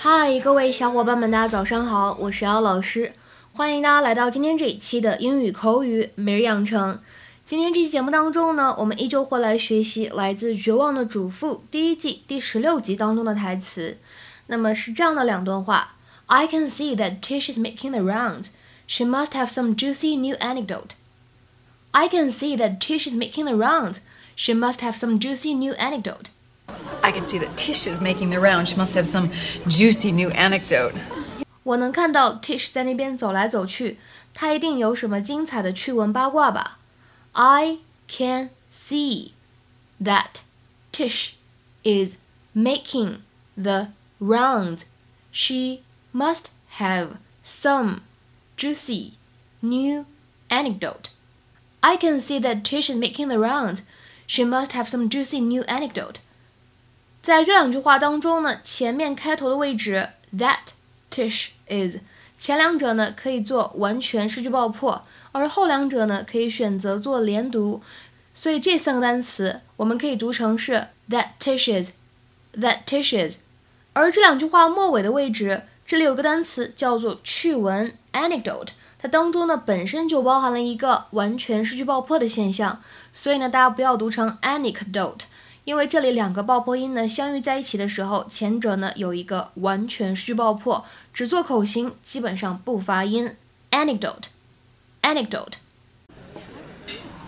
Hi，，各位小伙伴们，大家早上好，我是姚老师，欢迎大家来到今天这一期的英语口语每日养成。今天这期节目当中呢，我们依旧会来学习来自《绝望的主妇》第一季第十六集当中的台词。那么是这样的两段话：I can see that Tish is making the rounds. She must have some juicy new anecdote. I can see that Tish is making the rounds. She must have some juicy new anecdote. I can see that Tish is making the round. She must have some juicy new anecdote. 我能看到 Tish 在那边走来走去，她一定有什么精彩的趣闻八卦吧？I can see that Tish is making the rounds. She must have some juicy new anecdote. I can see that Tish is making the rounds. She must have some juicy new anecdote. 在这两句话当中呢，前面开头的位置 that Tish is，前两者呢可以做完全失去爆破，而后两者呢可以选择做连读。所以这三个单词我们可以读成是 that Tish is，that Tish is。而这两句话末尾的位置，这里有个单词叫做趣闻 anecdote。它当中呢本身就包含了一个完全失去爆破的现象，所以呢大家不要读成 anecdote，因为这里两个爆破音呢相遇在一起的时候，前者呢有一个完全失去爆破，只做口型，基本上不发音。anecdote，anecdote。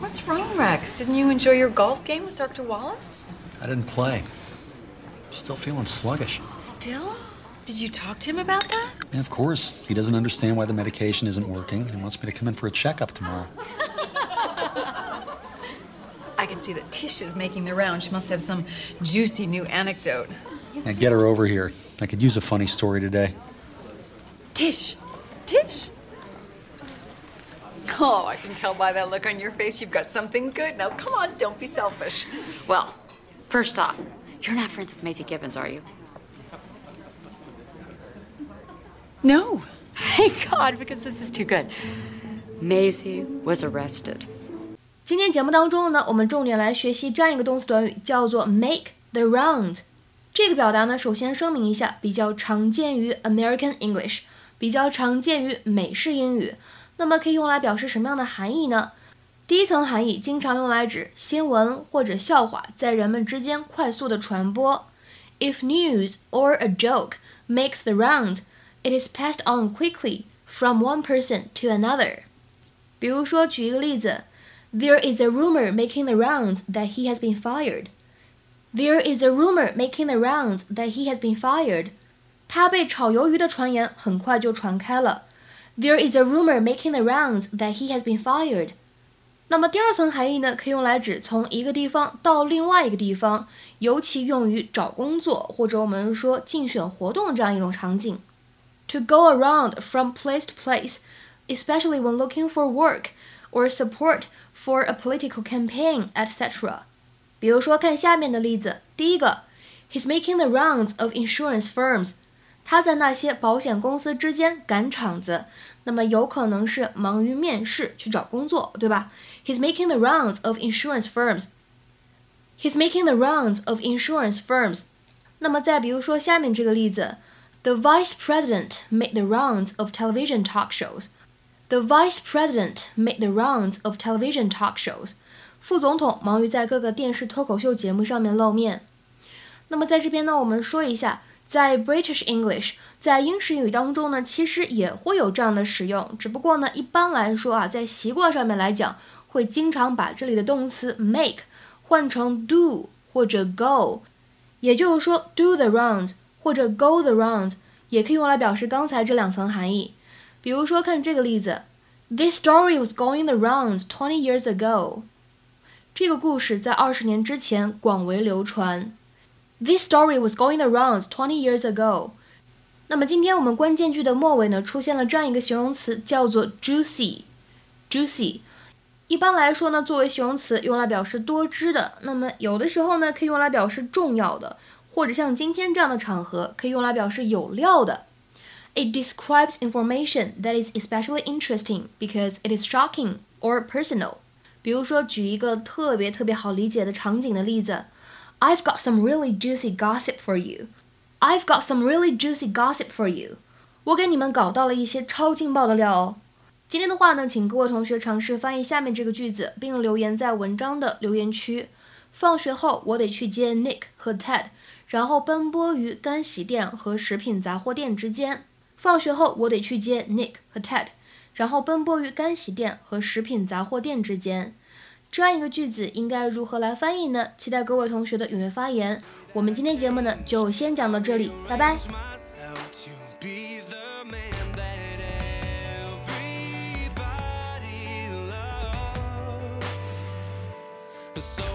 What's wrong, Rex? Didn't you enjoy your golf game with Dr. Wallace? I didn't play. Still feeling sluggish. Still? Did you talk to him about that? And of course, he doesn't understand why the medication isn't working and wants me to come in for a checkup tomorrow. I can see that Tish is making the round. She must have some juicy new anecdote. Now get her over here. I could use a funny story today. Tish! Tish! Oh, I can tell by that look on your face you've got something good. Now, come on, don't be selfish. Well, first off, you're not friends with Maisie Gibbons, are you? No. Thank God, because this is too good. Maisie was arrested. 今天节目当中呢，我们重点来学习这样一个动词短语，叫做 make the rounds。这个表达呢，首先声明一下，比较常见于 American English，比较常见于美式英语。那么可以用来表示什么样的含义呢？第一层含义经常用来指新闻或者笑话在人们之间快速的传播。If news or a joke makes the rounds, it is passed on quickly from one person to another。比如说，举一个例子。There is a rumor making the rounds that he has been fired. There is a rumor making the rounds that he has been fired. 他被炒鱿鱼的传言很快就传开了。There is a rumor making the rounds that he has been fired. 那么第二层含义呢，可以用来指从一个地方到另外一个地方，尤其用于找工作或者我们说竞选活动这样一种场景。 To go around from place to place, especially when looking for work or support for a political campaign, etc. 比如说，看下面的例子。第一个，He's making the rounds of insurance firms. 他在那些保险公司之间赶场子，那么有可能是忙于面试去找工作，对吧？He's making the rounds of insurance firms. He's making the rounds of insurance firms. 那么再比如说下面这个例子 ，The vice president made the rounds of television talk shows. The vice president made the rounds of television talk shows. 副总统忙于在各个电视脱口秀节目上面露面。那么在这边呢，我们说一下，在 British English，在英式英语当中呢，其实也会有这样的使用，只不过呢，一般来说啊，在习惯上面来讲，会经常把这里的动词 make 换成 do 或者 go，也就是说 do the rounds 或者 go the rounds，也可以用来表示刚才这两层含义。比如说，看这个例子，This story was going the rounds twenty years ago。这个故事在二十年之前广为流传。This story was going the rounds twenty years ago。那么今天我们关键句的末尾呢，出现了这样一个形容词，叫做 juicy。juicy，一般来说呢，作为形容词用来表示多汁的。那么有的时候呢，可以用来表示重要的，或者像今天这样的场合，可以用来表示有料的。It describes information that is especially interesting because it is shocking or personal。 比如说，举一个特别特别好理解的场景的例子：I've got some really juicy gossip for you. I've got some really juicy gossip for you. 我给你们搞到了一些超劲爆的料哦。今天的话呢，请各位同学尝试翻译下面这个句子，并留言在文章的留言区。放学后，我得去接 Nick 和 Ted， 然后奔波于干洗店和食品杂货店之间。放学后，我得去接 Nick 和 Ted，然后奔波于干洗店和食品杂货店之间。这样一个句子应该如何来翻译呢？期待各位同学的踊跃发言。我们今天节目呢就先讲到这里，拜拜。So